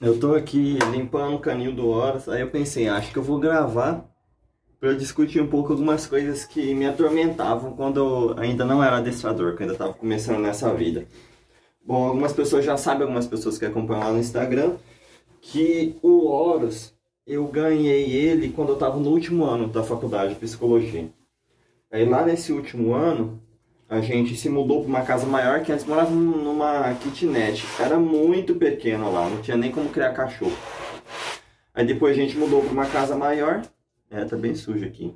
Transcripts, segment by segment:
Eu tô aqui limpando o canil do Horus, aí eu pensei, acho que eu vou gravar para discutir um pouco algumas coisas que me atormentavam quando eu ainda não era adestrador, eu ainda estava começando nessa vida. Bom, algumas pessoas já sabem, algumas pessoas que acompanham lá no Instagram, que o Horus, eu ganhei ele quando eu estava no último ano da faculdade de psicologia. Aí lá nesse último ano, a gente se mudou para uma casa maior que antes morava numa kitnet. Era muito pequeno lá, não tinha nem como criar cachorro. Aí depois a gente mudou para uma casa maior. É, tá bem sujo aqui.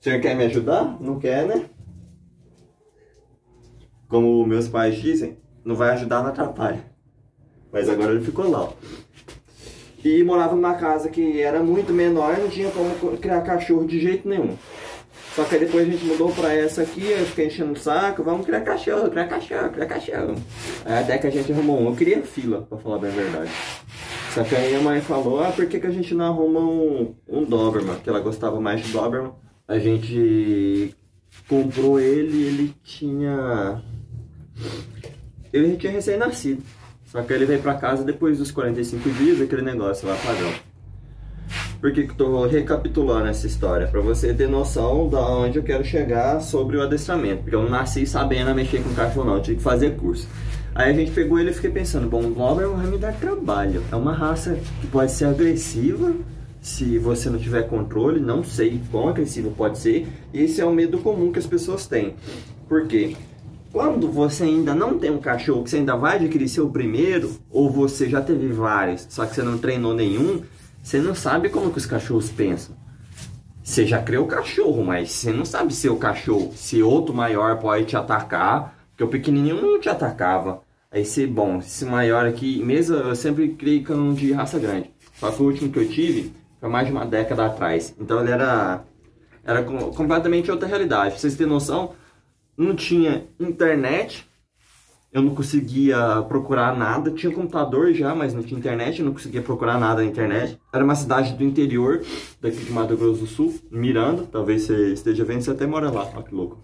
O senhor quer me ajudar? Não quer, né? Como meus pais dizem, não vai ajudar, não atrapalha. Mas agora ele ficou lá, ó. E morava numa casa que era muito menor, não tinha como criar cachorro de jeito nenhum. Só que aí depois a gente mudou pra essa aqui, eu fiquei enchendo o saco, vamos criar cachorro, criar cachorro, criar cachorro. Aí até que a gente arrumou um. Eu queria fila, pra falar bem a verdade. Só que aí a mãe falou, ah, por que, que a gente não arruma um, um Doberman? Que ela gostava mais de Doberman. A gente comprou ele ele tinha... Ele tinha recém-nascido. Só que ele veio pra casa depois dos 45 dias, aquele negócio lá padrão. Por que estou recapitulando essa história? Para você ter noção da onde eu quero chegar sobre o adestramento. Porque eu não nasci sabendo mexer com cachorro não, eu que fazer curso. Aí a gente pegou ele e fiquei pensando, bom, o Doberman vai me dar trabalho. É uma raça que pode ser agressiva, se você não tiver controle, não sei quão agressivo pode ser. Esse é o medo comum que as pessoas têm. Por quê? Quando você ainda não tem um cachorro, que você ainda vai adquirir seu primeiro, ou você já teve vários, só que você não treinou nenhum, você não sabe como que os cachorros pensam. Você já criou o cachorro, mas você não sabe se o cachorro, se outro maior pode te atacar, porque o pequenininho não te atacava. Aí se, bom, esse maior aqui, mesmo eu sempre criei cão de raça grande. Só que o último que eu tive foi mais de uma década atrás. Então ele era, era completamente outra realidade. Pra vocês terem noção, não tinha internet, eu não conseguia procurar nada. Tinha computador já, mas não tinha internet, eu não conseguia procurar nada na internet. Era uma cidade do interior, daqui de Mato Grosso do Sul, Miranda. Talvez você esteja vendo, você até mora lá, olha que louco.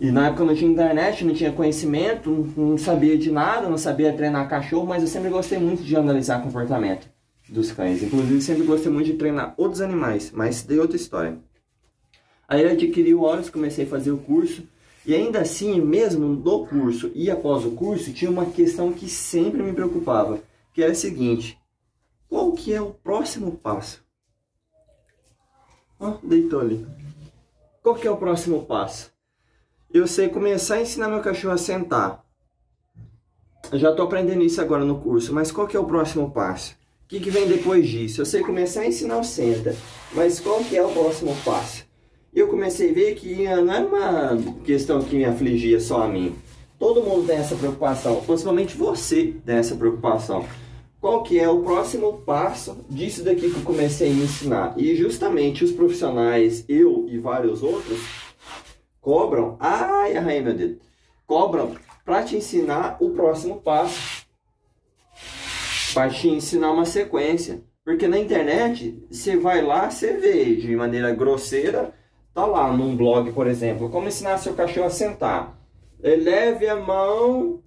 E na época eu não tinha internet, não tinha conhecimento, não sabia de nada, não sabia treinar cachorro, mas eu sempre gostei muito de analisar comportamento dos cães. Inclusive, sempre gostei muito de treinar outros animais, mas dei outra história. Aí eu adquiri o Horus, comecei a fazer o curso. E ainda assim, mesmo no curso e após o curso, tinha uma questão que sempre me preocupava, que era a seguinte: qual que é o próximo passo? Ó, oh, deitou ali. Qual que é o próximo passo? Eu sei começar a ensinar meu cachorro a sentar. Eu já estou aprendendo isso agora no curso, mas qual que é o próximo passo? O que, que vem depois disso? Eu sei começar a ensinar o senta, mas qual que é o próximo passo? Eu comecei a ver que não era uma questão que me afligia só a mim. Todo mundo tem essa preocupação, principalmente você tem essa preocupação. Qual que é o próximo passo disso daqui que eu comecei a ensinar? E justamente os profissionais, eu e vários outros, cobram, ai, ai meu Deus, cobram para te ensinar o próximo passo. Para te ensinar uma sequência. Porque na internet, você vai lá, você vê de maneira grosseira Tá lá num blog, por exemplo, como ensinar seu cachorro a sentar. Eleve a mão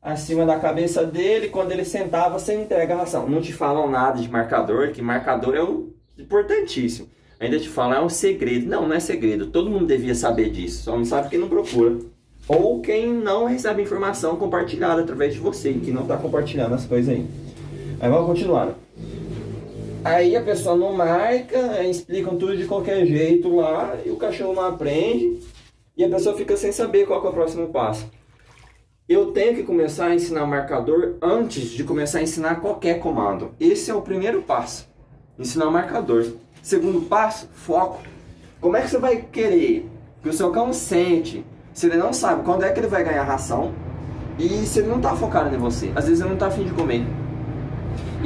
acima da cabeça dele, quando ele sentar, você entrega a ração. Não te falam nada de marcador, que marcador é o importantíssimo. Ainda te falam, é um segredo. Não, não é segredo. Todo mundo devia saber disso. Só não sabe quem não procura. Ou quem não recebe informação compartilhada através de você, que não está compartilhando as coisas aí. Aí vamos continuar. Aí a pessoa não marca, explicam tudo de qualquer jeito lá, e o cachorro não aprende, e a pessoa fica sem saber qual é o próximo passo. Eu tenho que começar a ensinar marcador antes de começar a ensinar qualquer comando. Esse é o primeiro passo. Ensinar o marcador. Segundo passo, foco. Como é que você vai querer que o seu cão sente se ele não sabe quando é que ele vai ganhar ração e se ele não está focado em você? Às vezes ele não está afim de comer.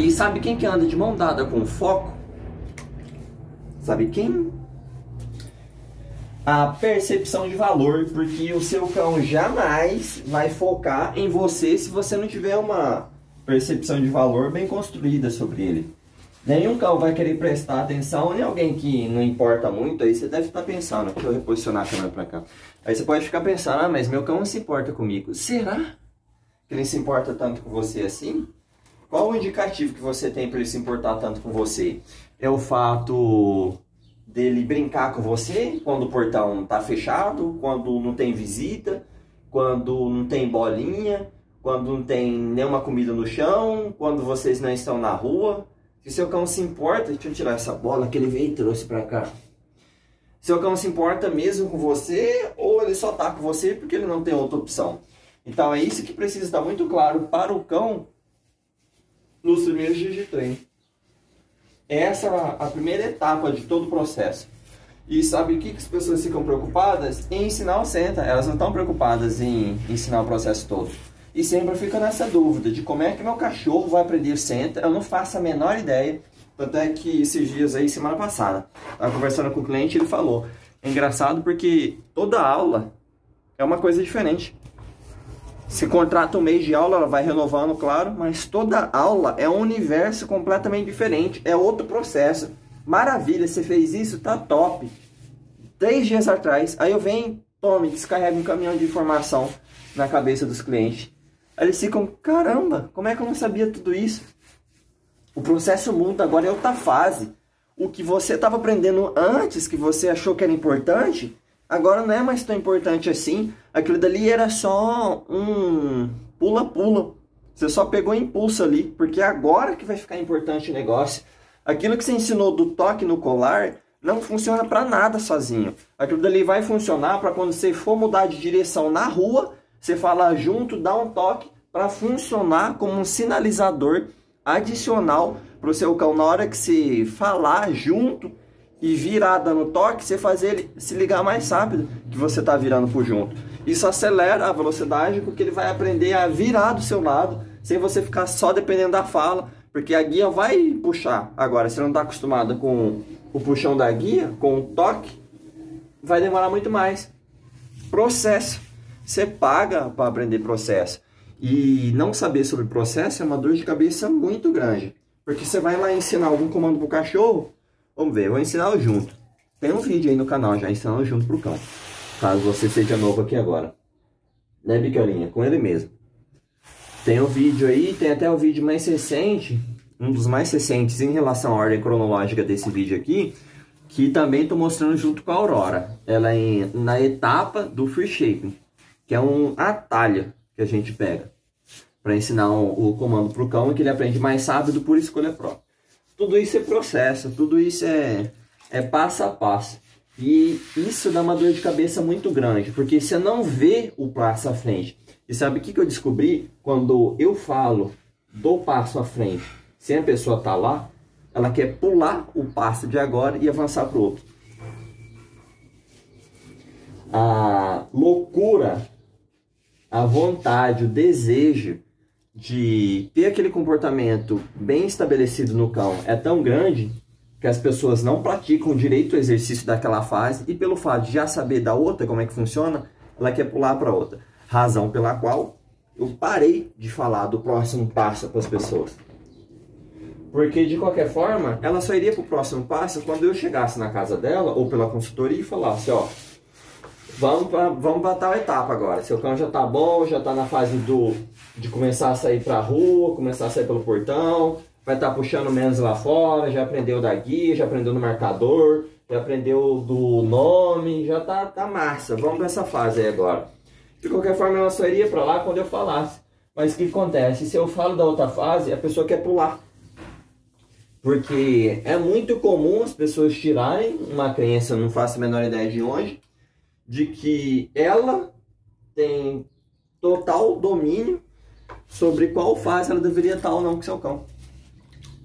E sabe quem que anda de mão dada com foco? Sabe quem? A percepção de valor, porque o seu cão jamais vai focar em você se você não tiver uma percepção de valor bem construída sobre ele. Nenhum cão vai querer prestar atenção, nem alguém que não importa muito, aí você deve estar pensando, deixa eu reposicionar a câmera para cá. Aí você pode ficar pensando, ah, mas meu cão não se importa comigo. Será que ele se importa tanto com você assim? Qual o indicativo que você tem para ele se importar tanto com você? É o fato dele brincar com você quando o portão está fechado, quando não tem visita, quando não tem bolinha, quando não tem nenhuma comida no chão, quando vocês não estão na rua. Se seu cão se importa, deixa eu tirar essa bola que ele veio e trouxe para cá. Seu cão se importa mesmo com você ou ele só tá com você porque ele não tem outra opção? Então é isso que precisa estar muito claro para o cão nos primeiros dias de treino. Essa é a primeira etapa de todo o processo. E sabe o que, que as pessoas ficam preocupadas? Em ensinar o senta. Elas não estão preocupadas em ensinar o processo todo. E sempre fica nessa dúvida de como é que meu cachorro vai aprender senta. Eu não faço a menor ideia. Tanto é que esses dias aí, semana passada, estava conversando com o cliente ele falou. É engraçado porque toda aula é uma coisa diferente. Se contrata um mês de aula, ela vai renovando, claro, mas toda aula é um universo completamente diferente, é outro processo. Maravilha, você fez isso, tá top. Três dias atrás, aí eu venho, tome, descarrega um caminhão de informação na cabeça dos clientes. Aí eles ficam, caramba, como é que eu não sabia tudo isso? O processo muda, agora é outra fase. O que você estava aprendendo antes, que você achou que era importante, agora não é mais tão importante assim. Aquilo dali era só um pula-pula. Você só pegou impulso ali, porque é agora que vai ficar importante o negócio. Aquilo que você ensinou do toque no colar não funciona para nada sozinho. Aquilo dali vai funcionar para quando você for mudar de direção na rua, você falar junto, dar um toque para funcionar como um sinalizador adicional para o seu cão na hora que você falar junto e virar dando toque, você fazer ele se ligar mais rápido que você está virando por junto. Isso acelera a velocidade porque ele vai aprender a virar do seu lado sem você ficar só dependendo da fala, porque a guia vai puxar. Agora, se não está acostumado com o puxão da guia, com o toque, vai demorar muito mais. Processo. Você paga para aprender processo. E não saber sobre processo é uma dor de cabeça muito grande. Porque você vai lá ensinar algum comando pro cachorro, Vamos ver, vou ensinar junto. Tem um vídeo aí no canal já ensinando junto pro cão. Caso você seja novo aqui agora. Né, Bicarinha? Com ele mesmo. Tem um vídeo aí, tem até o um vídeo mais recente, um dos mais recentes em relação à ordem cronológica desse vídeo aqui, que também estou mostrando junto com a Aurora. Ela é na etapa do free shaping, que é um atalho que a gente pega para ensinar o, comando para o cão e que ele aprende mais rápido por escolha própria tudo isso é processo, tudo isso é, é passo a passo. E isso dá uma dor de cabeça muito grande, porque você não vê o passo à frente. E sabe o que, que eu descobri? Quando eu falo do passo à frente, sem a pessoa estar tá lá, ela quer pular o passo de agora e avançar para o outro. A loucura, a vontade, o desejo de ter aquele comportamento bem estabelecido no cão é tão grande que as pessoas não praticam direito o exercício daquela fase e pelo fato de já saber da outra como é que funciona, ela quer pular para outra. Razão pela qual eu parei de falar do próximo passo para as pessoas. Porque de qualquer forma, ela só iria para o próximo passo quando eu chegasse na casa dela ou pela consultoria e falasse, ó, vamos para vamos tal etapa agora. Seu cão já está bom, já está na fase do de começar a sair para rua, começar a sair pelo portão, vai estar tá puxando menos lá fora, já aprendeu da guia, já aprendeu no marcador, já aprendeu do nome, já tá, tá massa. Vamos para essa fase aí agora. De qualquer forma, ela só iria para lá quando eu falasse. Mas o que acontece? Se eu falo da outra fase, a pessoa quer pular. Porque é muito comum as pessoas tirarem uma crença, não faço a menor ideia de onde, de que ela tem total domínio sobre qual fase ela deveria estar ou não com seu cão.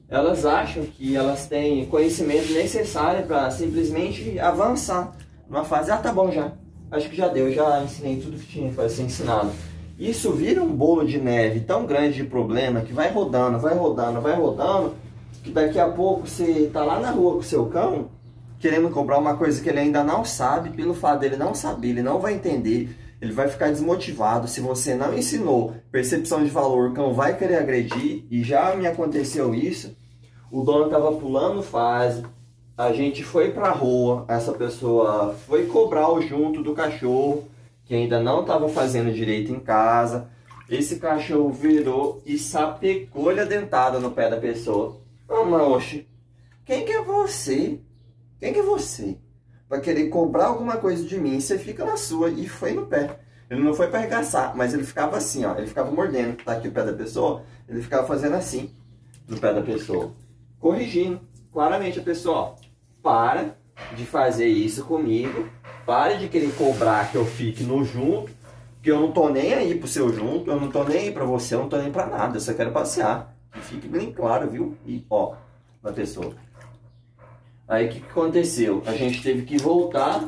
Elas acham que elas têm conhecimento necessário para simplesmente avançar numa fase. Ah, tá bom já. Acho que já deu, já ensinei tudo que tinha para ser ensinado. Isso vira um bolo de neve tão grande de problema que vai rodando, vai rodando, vai rodando, que daqui a pouco você tá lá na rua com seu cão querendo comprar uma coisa que ele ainda não sabe, pelo fato dele não saber, ele não vai entender ele vai ficar desmotivado. Se você não ensinou percepção de valor, o cão vai querer agredir. E já me aconteceu isso. O dono estava pulando fase, a gente foi para rua, essa pessoa foi cobrar o junto do cachorro, que ainda não estava fazendo direito em casa. Esse cachorro virou e sapecou-lhe a dentada no pé da pessoa. Ah, mas oxe, quem que é você? Quem que é você? Pra querer cobrar alguma coisa de mim, você fica na sua. E foi no pé. Ele não foi para arregaçar, mas ele ficava assim, ó. Ele ficava mordendo, tá aqui o pé da pessoa. Ele ficava fazendo assim, no pé da pessoa. Corrigindo claramente a pessoa, ó. Para de fazer isso comigo. Pare de querer cobrar que eu fique no junto. Que eu não tô nem aí pro seu junto. Eu não tô nem aí pra você. Eu não tô nem pra nada. Eu só quero passear. Fique bem claro, viu? E, ó, na pessoa. Aí o que, que aconteceu? A gente teve que voltar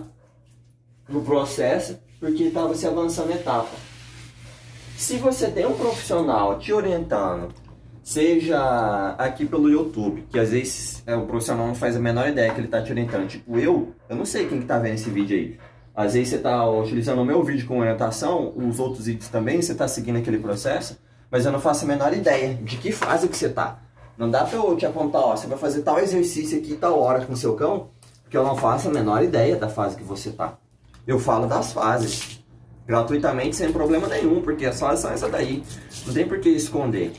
no processo porque estava se avançando etapa. Se você tem um profissional te orientando, seja aqui pelo YouTube, que às vezes é, o profissional não faz a menor ideia que ele está te orientando. Tipo, eu, eu não sei quem que tá vendo esse vídeo aí. Às vezes você está utilizando o meu vídeo com orientação, os outros vídeos também, você está seguindo aquele processo, mas eu não faço a menor ideia de que fase que você está. Não dá pra eu te apontar, ó, você vai fazer tal exercício aqui tal hora com seu cão, porque eu não faço a menor ideia da fase que você tá. Eu falo das fases, gratuitamente, sem problema nenhum, porque as fases são essa daí. Não tem por que esconder.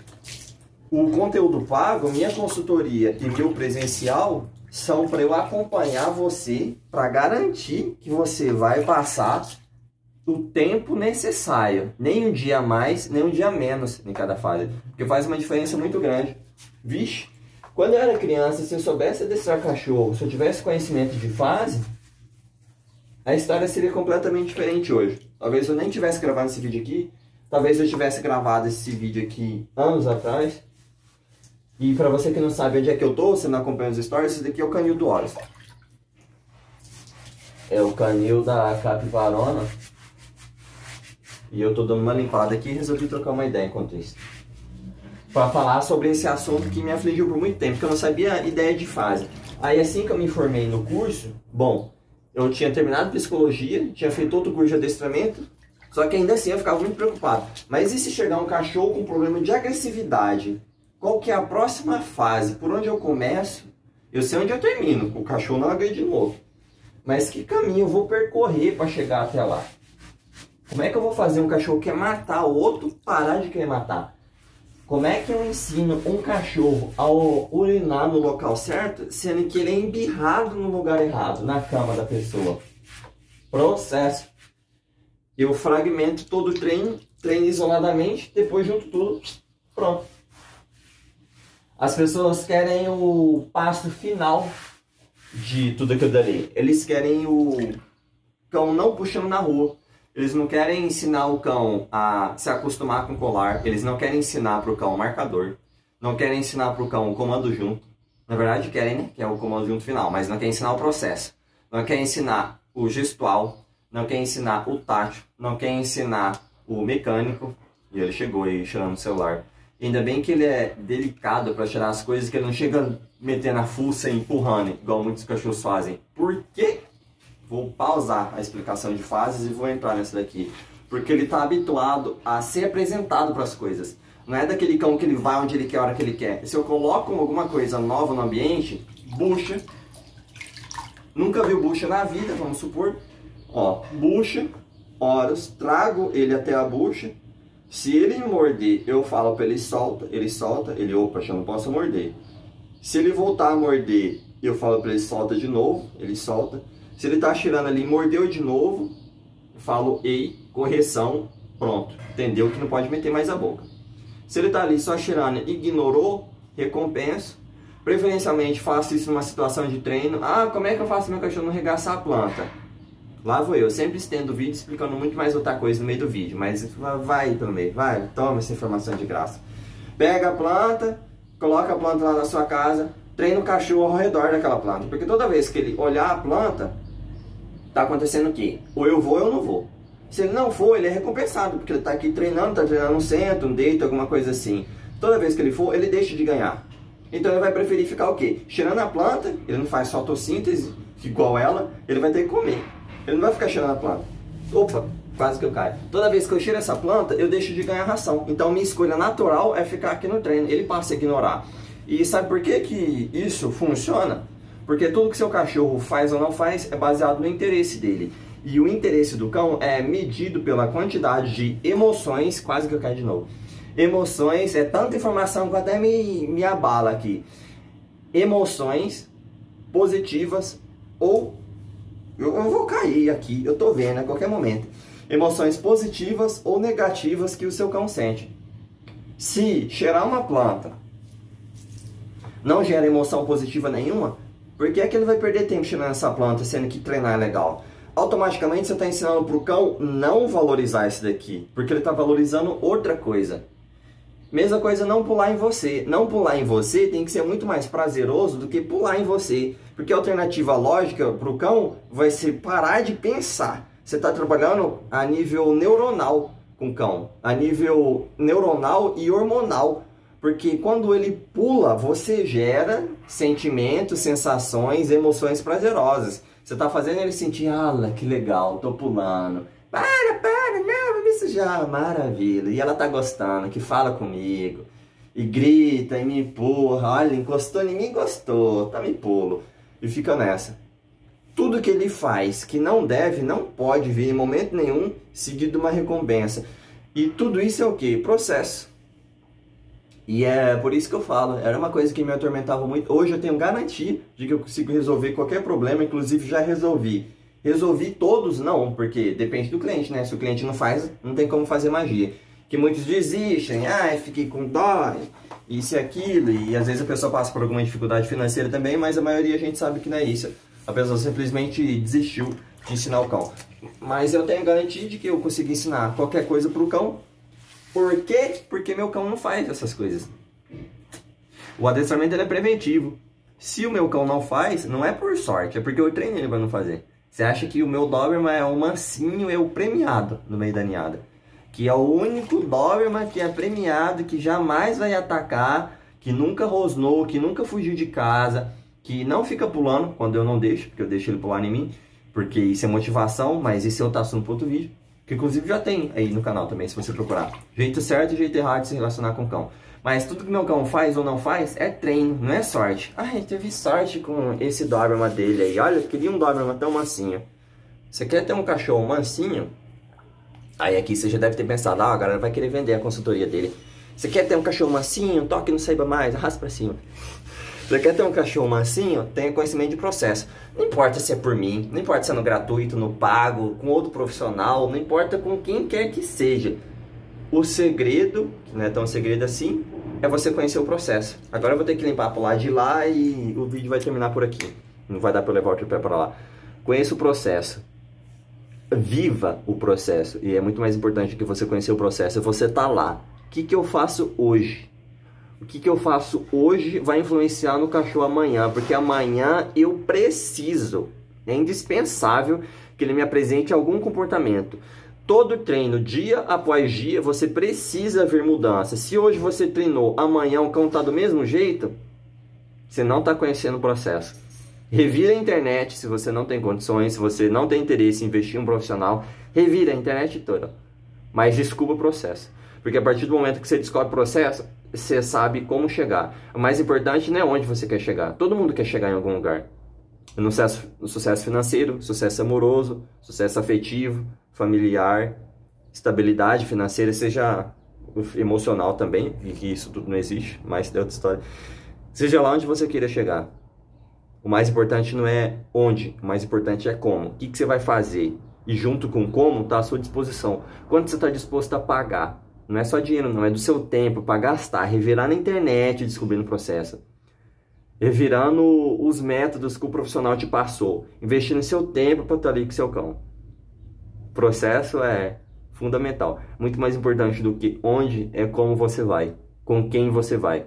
O conteúdo pago, minha consultoria e meu presencial são para eu acompanhar você, para garantir que você vai passar o tempo necessário, nem um dia mais, nem um dia menos em cada fase, porque faz uma diferença muito grande. Vixe, quando eu era criança, se eu soubesse adestrar cachorro, se eu tivesse conhecimento de fase, a história seria completamente diferente hoje. Talvez eu nem tivesse gravado esse vídeo aqui, talvez eu tivesse gravado esse vídeo aqui anos atrás. E para você que não sabe onde é que eu tô, você não acompanha os stories, esse daqui é o canil do Horus. É o canil da Capivarona. E eu tô dando uma limpada aqui e resolvi trocar uma ideia enquanto isso para falar sobre esse assunto que me afligiu por muito tempo, porque eu não sabia ideia de fase. Aí assim que eu me formei no curso, bom, eu tinha terminado psicologia, tinha feito outro curso de adestramento, só que ainda assim eu ficava muito preocupado. Mas e se chegar um cachorro com problema de agressividade? Qual que é a próxima fase? Por onde eu começo? Eu sei onde eu termino, o cachorro não agride de novo. Mas que caminho eu vou percorrer para chegar até lá? Como é que eu vou fazer um cachorro que quer matar o outro parar de querer matar? Como é que eu ensino um cachorro a urinar no local certo, sendo que ele é embirrado no lugar errado, na cama da pessoa? Processo. Eu fragmento todo o treino, treino isoladamente, depois junto tudo, pronto. As pessoas querem o passo final de tudo aquilo dali. Eles querem o cão não puxando na rua. Eles não querem ensinar o cão a se acostumar com colar, eles não querem ensinar para o cão o marcador, não querem ensinar para o cão o comando junto. Na verdade, querem, né? Que é o comando junto final, mas não querem ensinar o processo. Não querem ensinar o gestual, não querem ensinar o tátil, não querem ensinar o mecânico. E ele chegou aí chorando o celular. Ainda bem que ele é delicado para tirar as coisas, que ele não chega metendo a fuça e empurrando, igual muitos cachorros fazem. Por quê? Vou pausar a explicação de fases e vou entrar nessa daqui. Porque ele está habituado a ser apresentado para as coisas. Não é daquele cão que ele vai onde ele quer, a hora que ele quer. Se eu coloco alguma coisa nova no ambiente, bucha. Nunca viu bucha na vida, vamos supor. Ó, bucha, horas, trago ele até a bucha. Se ele morder, eu falo para ele solta, ele solta, ele, opa, já não posso morder. Se ele voltar a morder, eu falo para ele solta de novo, ele solta. Se ele está cheirando ali, mordeu de novo, falo ei, correção, pronto. Entendeu que não pode meter mais a boca. Se ele está ali só cheirando, ignorou, recompenso. Preferencialmente faço isso numa situação de treino. Ah, como é que eu faço meu cachorro não regaçar a planta? Lá vou eu, sempre estendo o vídeo explicando muito mais outra coisa no meio do vídeo, mas vai pelo meio, vai, toma essa informação de graça. Pega a planta, coloca a planta lá na sua casa, treina o cachorro ao redor daquela planta, porque toda vez que ele olhar a planta, tá acontecendo o quê? Ou eu vou ou eu não vou. Se ele não for, ele é recompensado, porque ele está aqui treinando, está treinando um centro, um deito, alguma coisa assim. Toda vez que ele for, ele deixa de ganhar. Então ele vai preferir ficar o quê? Cheirando a planta, ele não faz fotossíntese igual ela, ele vai ter que comer. Ele não vai ficar cheirando a planta. Opa, quase que eu caio. Toda vez que eu cheiro essa planta, eu deixo de ganhar ração. Então minha escolha natural é ficar aqui no treino. Ele passa a ignorar. E sabe por que, que isso funciona? Porque tudo que seu cachorro faz ou não faz é baseado no interesse dele. E o interesse do cão é medido pela quantidade de emoções, quase que eu caio de novo. Emoções, é tanta informação que até me, me abala aqui. Emoções positivas ou. Eu, eu vou cair aqui, eu tô vendo a qualquer momento. Emoções positivas ou negativas que o seu cão sente. Se cheirar uma planta não gera emoção positiva nenhuma, por que, é que ele vai perder tempo cheirando essa planta, sendo que treinar é legal? Automaticamente você está ensinando para o cão não valorizar isso daqui, porque ele está valorizando outra coisa. Mesma coisa não pular em você. Não pular em você tem que ser muito mais prazeroso do que pular em você. Porque a alternativa lógica para o cão vai ser parar de pensar. Você está trabalhando a nível neuronal com o cão, a nível neuronal e hormonal. Porque quando ele pula, você gera sentimentos, sensações, emoções prazerosas. Você está fazendo ele sentir, ah, que legal, tô pulando. Para, para, não, isso já, maravilha. E ela tá gostando, que fala comigo. E grita e me empurra. Olha, encostou em mim, gostou. Tá me pulo. E fica nessa. Tudo que ele faz que não deve, não pode vir em momento nenhum seguido de uma recompensa. E tudo isso é o que? Processo. E é por isso que eu falo, era uma coisa que me atormentava muito. Hoje eu tenho garantia de que eu consigo resolver qualquer problema, inclusive já resolvi. Resolvi todos, não, porque depende do cliente, né? Se o cliente não faz, não tem como fazer magia. Que muitos desistem, ah, fiquei com dó, isso e aquilo, e às vezes a pessoa passa por alguma dificuldade financeira também, mas a maioria a gente sabe que não é isso. A pessoa simplesmente desistiu de ensinar o cão. Mas eu tenho garantia de que eu consegui ensinar qualquer coisa para o cão. Por quê? Porque meu cão não faz essas coisas. O adestramento é preventivo. Se o meu cão não faz, não é por sorte, é porque eu treinei ele para não fazer. Você acha que o meu Doberman é um mansinho, é o premiado no meio da ninhada. Que é o único Doberman que é premiado, que jamais vai atacar, que nunca rosnou, que nunca fugiu de casa, que não fica pulando quando eu não deixo, porque eu deixo ele pular em mim, porque isso é motivação, mas isso é outro assunto para outro vídeo. Que inclusive já tem aí no canal também, se você procurar. Jeito certo e jeito errado de se relacionar com o cão. Mas tudo que meu cão faz ou não faz é treino, não é sorte. Ai, teve sorte com esse Doberman dele aí. Olha, eu queria um Doberman tão mansinho. Você quer ter um cachorro mansinho? Aí aqui você já deve ter pensado, ah, a galera vai querer vender a consultoria dele. Você quer ter um cachorro mansinho? Toque não saiba mais, arrasta pra cima. Você quer ter um cachorro mansinho? Tenha conhecimento de processo. Não importa se é por mim, não importa se é no gratuito, no pago, com outro profissional, não importa com quem quer que seja. O segredo, que não é tão segredo assim, é você conhecer o processo. Agora eu vou ter que limpar para lá de lá e o vídeo vai terminar por aqui. Não vai dar para levar o tripé para lá. Conheça o processo. Viva o processo. E é muito mais importante que você conhecer o processo. Você tá lá. O que, que eu faço hoje? O que, que eu faço hoje vai influenciar no cachorro amanhã, porque amanhã eu preciso, é indispensável que ele me apresente algum comportamento todo treino, dia após dia, você precisa ver mudança. Se hoje você treinou, amanhã o cão está do mesmo jeito, você não está conhecendo o processo. Revira a internet se você não tem condições, se você não tem interesse em investir em um profissional, revira a internet toda. Mas descubra o processo. Porque a partir do momento que você descobre o processo, você sabe como chegar. O mais importante não é onde você quer chegar. Todo mundo quer chegar em algum lugar. No sucesso, no sucesso financeiro, sucesso amoroso, sucesso afetivo, familiar, estabilidade financeira, seja emocional também, e que isso tudo não existe, mas é outra história. Seja lá onde você queira chegar. O mais importante não é onde, o mais importante é como. O que, que você vai fazer? E junto com como está à sua disposição. Quanto você está disposto a pagar? Não é só dinheiro, não, é do seu tempo para gastar, revirar na internet descobrindo o processo. Revirando os métodos que o profissional te passou. Investindo seu tempo para estar ali com seu cão processo é fundamental. Muito mais importante do que onde é como você vai, com quem você vai.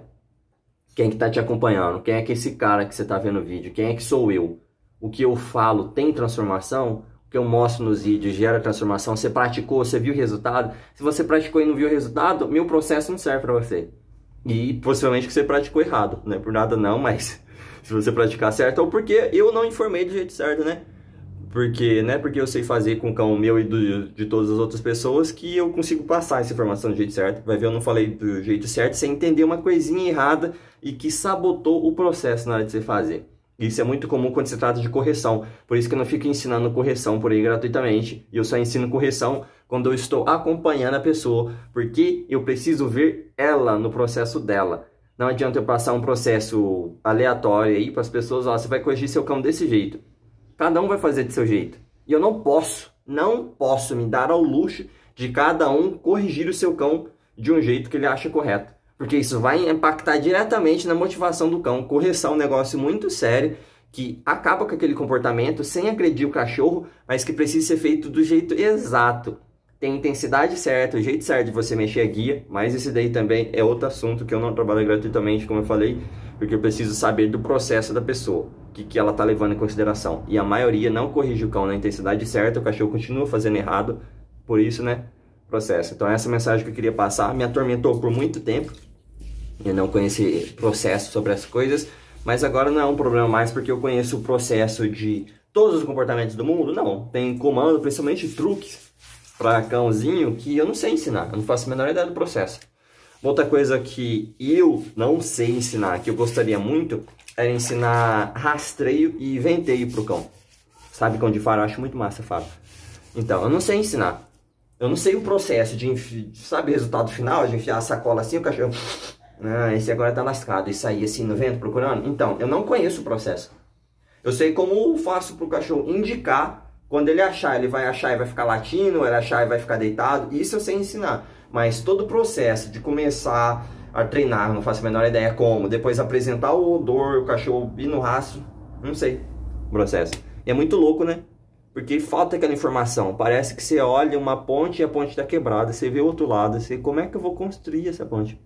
Quem que tá te acompanhando? Quem é que esse cara que você tá vendo o vídeo? Quem é que sou eu? O que eu falo tem transformação? Que eu mostro nos vídeos gera transformação? Você praticou, você viu o resultado? Se você praticou e não viu o resultado, meu processo não serve para você. E possivelmente que você praticou errado, não é por nada não, mas se você praticar certo ou porque eu não informei do jeito certo, né? Porque não é porque eu sei fazer com o cão meu e do, de todas as outras pessoas que eu consigo passar essa informação do jeito certo. Vai ver, eu não falei do jeito certo, sem entender uma coisinha errada e que sabotou o processo na hora de você fazer. Isso é muito comum quando se trata de correção. Por isso que eu não fico ensinando correção por aí gratuitamente. Eu só ensino correção quando eu estou acompanhando a pessoa, porque eu preciso ver ela no processo dela. Não adianta eu passar um processo aleatório aí para as pessoas, ó, você vai corrigir seu cão desse jeito. Cada um vai fazer de seu jeito. E eu não posso, não posso me dar ao luxo de cada um corrigir o seu cão de um jeito que ele acha correto. Porque isso vai impactar diretamente na motivação do cão. Correção é um negócio muito sério que acaba com aquele comportamento sem agredir o cachorro, mas que precisa ser feito do jeito exato. Tem intensidade certa, o jeito certo de você mexer a guia, mas esse daí também é outro assunto que eu não trabalho gratuitamente, como eu falei, porque eu preciso saber do processo da pessoa, o que, que ela está levando em consideração. E a maioria não corrige o cão na intensidade certa, o cachorro continua fazendo errado, por isso, né, processo. Então essa mensagem que eu queria passar me atormentou por muito tempo, eu não conheci processo sobre as coisas, mas agora não é um problema mais porque eu conheço o processo de todos os comportamentos do mundo. Não, tem comando, principalmente truques para cãozinho que eu não sei ensinar, eu não faço a menor ideia do processo. Outra coisa que eu não sei ensinar, que eu gostaria muito, era ensinar rastreio e venteio pro cão. Sabe cão de faro? Eu acho muito massa, Fábio. Então, eu não sei ensinar. Eu não sei o processo de, sabe o resultado final, de enfiar a sacola assim, o cachorro ah, esse agora tá lascado e sair assim no vento procurando. Então, eu não conheço o processo. Eu sei como faço pro cachorro indicar quando ele achar, ele vai achar e vai ficar latindo, ele achar e vai ficar deitado. Isso eu sei ensinar. Mas todo o processo de começar a treinar, não faço a menor ideia como, depois apresentar o odor, o cachorro ir no rastro, não sei o processo. E é muito louco, né? Porque falta aquela informação. Parece que você olha uma ponte e a ponte está quebrada. Você vê o outro lado. Você, como é que eu vou construir essa ponte?